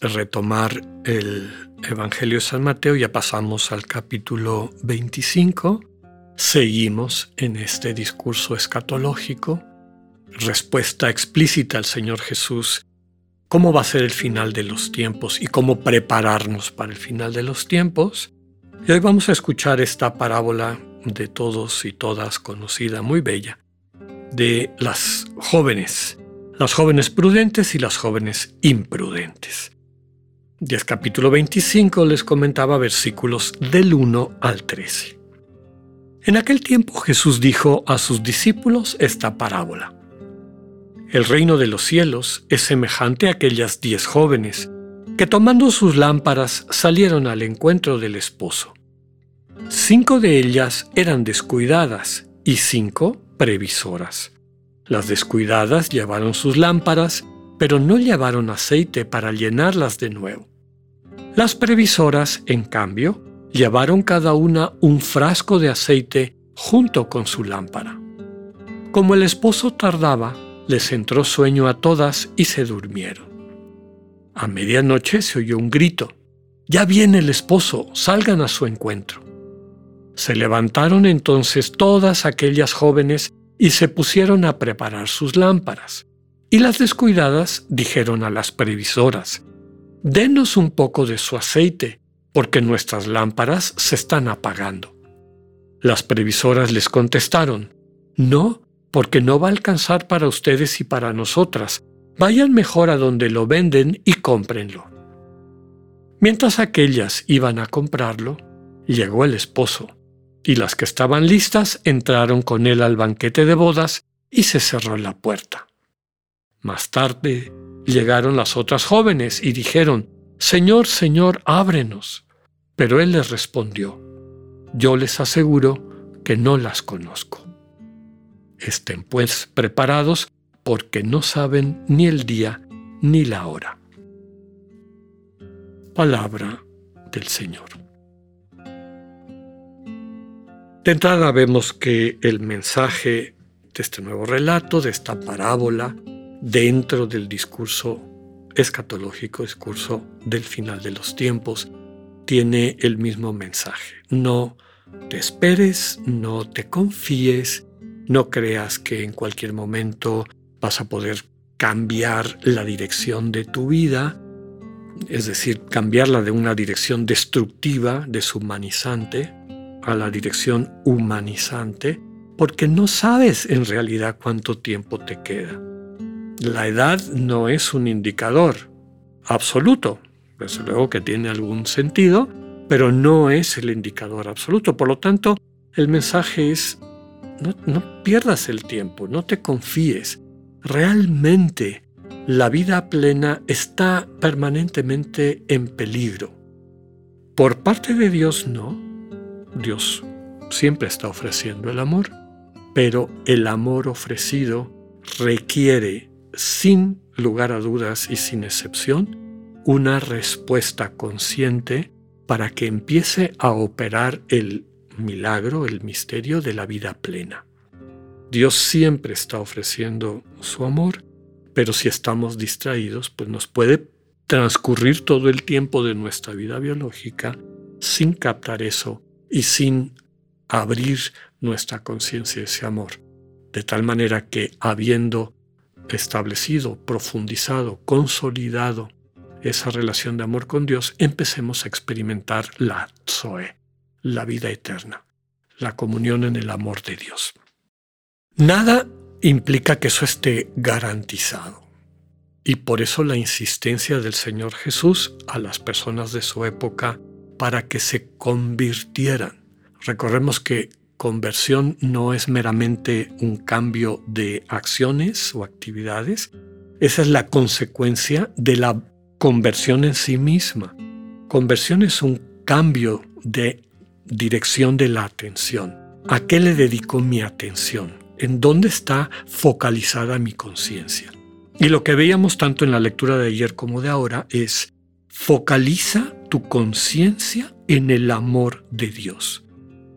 retomar el Evangelio de San Mateo, ya pasamos al capítulo 25, seguimos en este discurso escatológico, respuesta explícita al Señor Jesús, cómo va a ser el final de los tiempos y cómo prepararnos para el final de los tiempos. Y hoy vamos a escuchar esta parábola de todos y todas conocida, muy bella, de las jóvenes, las jóvenes prudentes y las jóvenes imprudentes. Y es capítulo 25 les comentaba versículos del 1 al 13. En aquel tiempo Jesús dijo a sus discípulos esta parábola. El reino de los cielos es semejante a aquellas diez jóvenes que tomando sus lámparas salieron al encuentro del esposo. Cinco de ellas eran descuidadas y cinco previsoras. Las descuidadas llevaron sus lámparas, pero no llevaron aceite para llenarlas de nuevo. Las previsoras, en cambio, llevaron cada una un frasco de aceite junto con su lámpara. Como el esposo tardaba, les entró sueño a todas y se durmieron. A medianoche se oyó un grito. Ya viene el esposo, salgan a su encuentro. Se levantaron entonces todas aquellas jóvenes y se pusieron a preparar sus lámparas. Y las descuidadas dijeron a las previsoras, Denos un poco de su aceite, porque nuestras lámparas se están apagando. Las previsoras les contestaron, No, porque no va a alcanzar para ustedes y para nosotras. Vayan mejor a donde lo venden y cómprenlo. Mientras aquellas iban a comprarlo, llegó el esposo, y las que estaban listas entraron con él al banquete de bodas y se cerró la puerta. Más tarde Llegaron las otras jóvenes y dijeron, Señor, Señor, ábrenos. Pero él les respondió, Yo les aseguro que no las conozco. Estén pues preparados porque no saben ni el día ni la hora. Palabra del Señor. De entrada vemos que el mensaje de este nuevo relato, de esta parábola, dentro del discurso escatológico, discurso del final de los tiempos, tiene el mismo mensaje. No te esperes, no te confíes, no creas que en cualquier momento vas a poder cambiar la dirección de tu vida, es decir, cambiarla de una dirección destructiva, deshumanizante, a la dirección humanizante, porque no sabes en realidad cuánto tiempo te queda. La edad no es un indicador absoluto, desde luego que tiene algún sentido, pero no es el indicador absoluto. Por lo tanto, el mensaje es, no, no pierdas el tiempo, no te confíes. Realmente la vida plena está permanentemente en peligro. Por parte de Dios no. Dios siempre está ofreciendo el amor, pero el amor ofrecido requiere sin lugar a dudas y sin excepción, una respuesta consciente para que empiece a operar el milagro, el misterio de la vida plena. Dios siempre está ofreciendo su amor, pero si estamos distraídos, pues nos puede transcurrir todo el tiempo de nuestra vida biológica sin captar eso y sin abrir nuestra conciencia ese amor. De tal manera que habiendo establecido, profundizado, consolidado esa relación de amor con Dios, empecemos a experimentar la Zoe, la vida eterna, la comunión en el amor de Dios. Nada implica que eso esté garantizado. Y por eso la insistencia del Señor Jesús a las personas de su época para que se convirtieran. Recordemos que conversión no es meramente un cambio de acciones o actividades, esa es la consecuencia de la conversión en sí misma. Conversión es un cambio de dirección de la atención. ¿A qué le dedico mi atención? ¿En dónde está focalizada mi conciencia? Y lo que veíamos tanto en la lectura de ayer como de ahora es focaliza tu conciencia en el amor de Dios,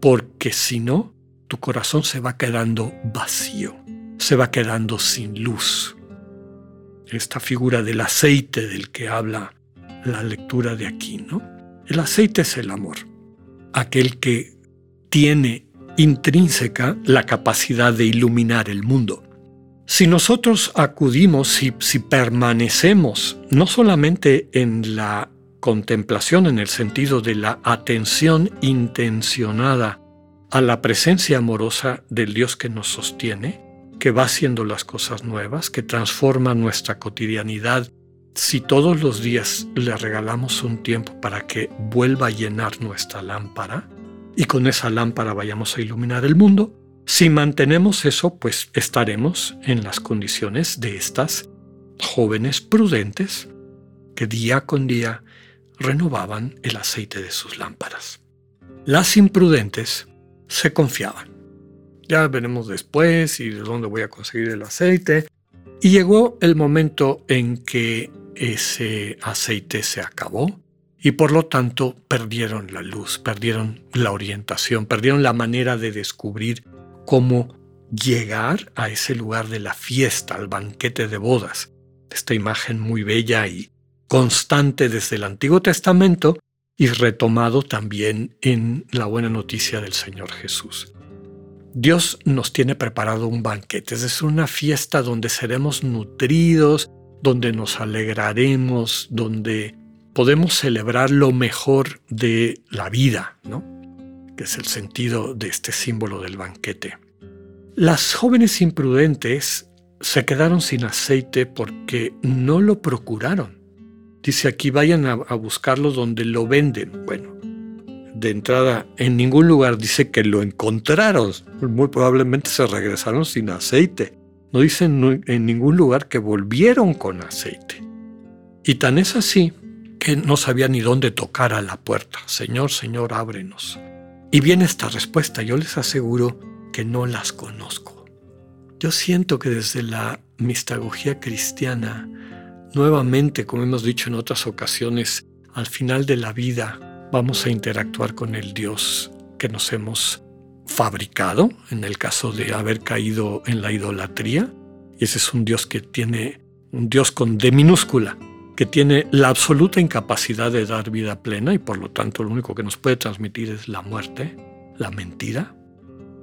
porque si no, tu corazón se va quedando vacío, se va quedando sin luz. Esta figura del aceite del que habla la lectura de aquí, ¿no? El aceite es el amor, aquel que tiene intrínseca la capacidad de iluminar el mundo. Si nosotros acudimos, si, si permanecemos no solamente en la contemplación en el sentido de la atención intencionada a la presencia amorosa del Dios que nos sostiene, que va haciendo las cosas nuevas, que transforma nuestra cotidianidad, si todos los días le regalamos un tiempo para que vuelva a llenar nuestra lámpara y con esa lámpara vayamos a iluminar el mundo, si mantenemos eso, pues estaremos en las condiciones de estas jóvenes prudentes que día con día renovaban el aceite de sus lámparas. Las imprudentes se confiaban. Ya veremos después y de dónde voy a conseguir el aceite. Y llegó el momento en que ese aceite se acabó y por lo tanto perdieron la luz, perdieron la orientación, perdieron la manera de descubrir cómo llegar a ese lugar de la fiesta, al banquete de bodas. Esta imagen muy bella y constante desde el Antiguo Testamento y retomado también en la buena noticia del Señor Jesús. Dios nos tiene preparado un banquete, es una fiesta donde seremos nutridos, donde nos alegraremos, donde podemos celebrar lo mejor de la vida, ¿no? que es el sentido de este símbolo del banquete. Las jóvenes imprudentes se quedaron sin aceite porque no lo procuraron. Dice aquí, vayan a, buscarlo donde lo venden. Bueno, de entrada, en ningún lugar dice que lo encontraron. Muy probablemente se regresaron sin aceite. No dicen en ningún lugar que volvieron con aceite. Y tan es así que no sabía ni dónde tocar a la puerta. Señor, Señor, ábrenos. Y viene esta respuesta, yo les aseguro que no las conozco. Yo siento que desde la mistagogía cristiana, nuevamente, como hemos dicho en otras ocasiones, al final de la vida vamos a interactuar con el Dios que nos hemos fabricado, en el caso de haber caído en la idolatría. Y ese es un Dios que tiene, un Dios con D minúscula, que tiene la absoluta incapacidad de dar vida plena y por lo tanto lo único que nos puede transmitir es la muerte, la mentira.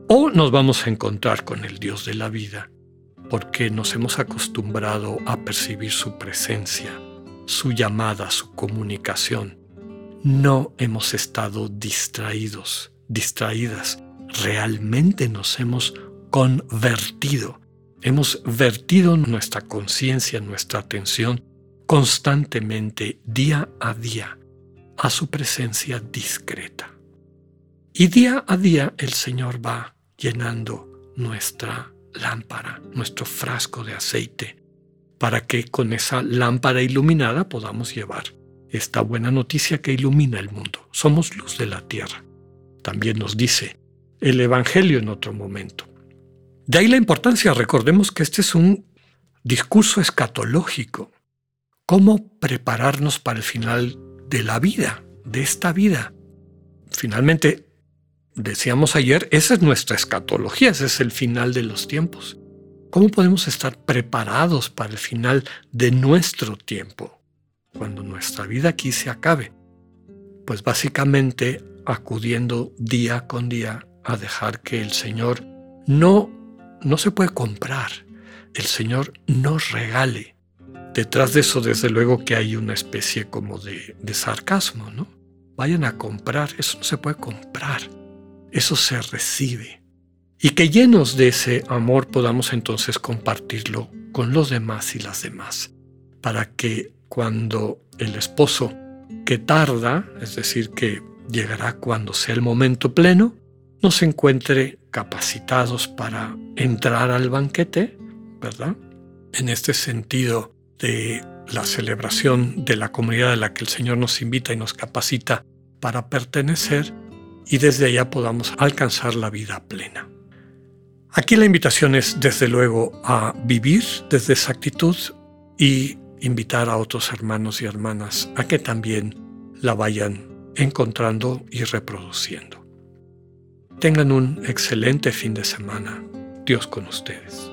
O nos vamos a encontrar con el Dios de la vida porque nos hemos acostumbrado a percibir su presencia, su llamada, su comunicación. No hemos estado distraídos, distraídas. Realmente nos hemos convertido. Hemos vertido nuestra conciencia, nuestra atención constantemente, día a día, a su presencia discreta. Y día a día el Señor va llenando nuestra lámpara, nuestro frasco de aceite, para que con esa lámpara iluminada podamos llevar esta buena noticia que ilumina el mundo. Somos luz de la tierra. También nos dice el Evangelio en otro momento. De ahí la importancia, recordemos que este es un discurso escatológico, cómo prepararnos para el final de la vida, de esta vida. Finalmente, decíamos ayer, esa es nuestra escatología, ese es el final de los tiempos. ¿Cómo podemos estar preparados para el final de nuestro tiempo, cuando nuestra vida aquí se acabe? Pues básicamente acudiendo día con día a dejar que el Señor no, no se puede comprar, el Señor nos regale Detrás de eso, desde luego que hay una especie como de, sarcasmo, ¿no? Vayan a comprar, eso no se puede comprar, eso se recibe. Y que llenos de ese amor podamos entonces compartirlo con los demás y las demás, para que cuando el esposo que tarda, es decir, que llegará cuando sea el momento pleno, nos encuentre capacitados para entrar al banquete, ¿verdad? En este sentido, de la celebración de la comunidad a la que el Señor nos invita y nos capacita para pertenecer y desde allá podamos alcanzar la vida plena. Aquí la invitación es desde luego a vivir desde esa actitud y invitar a otros hermanos y hermanas a que también la vayan encontrando y reproduciendo. Tengan un excelente fin de semana. Dios con ustedes.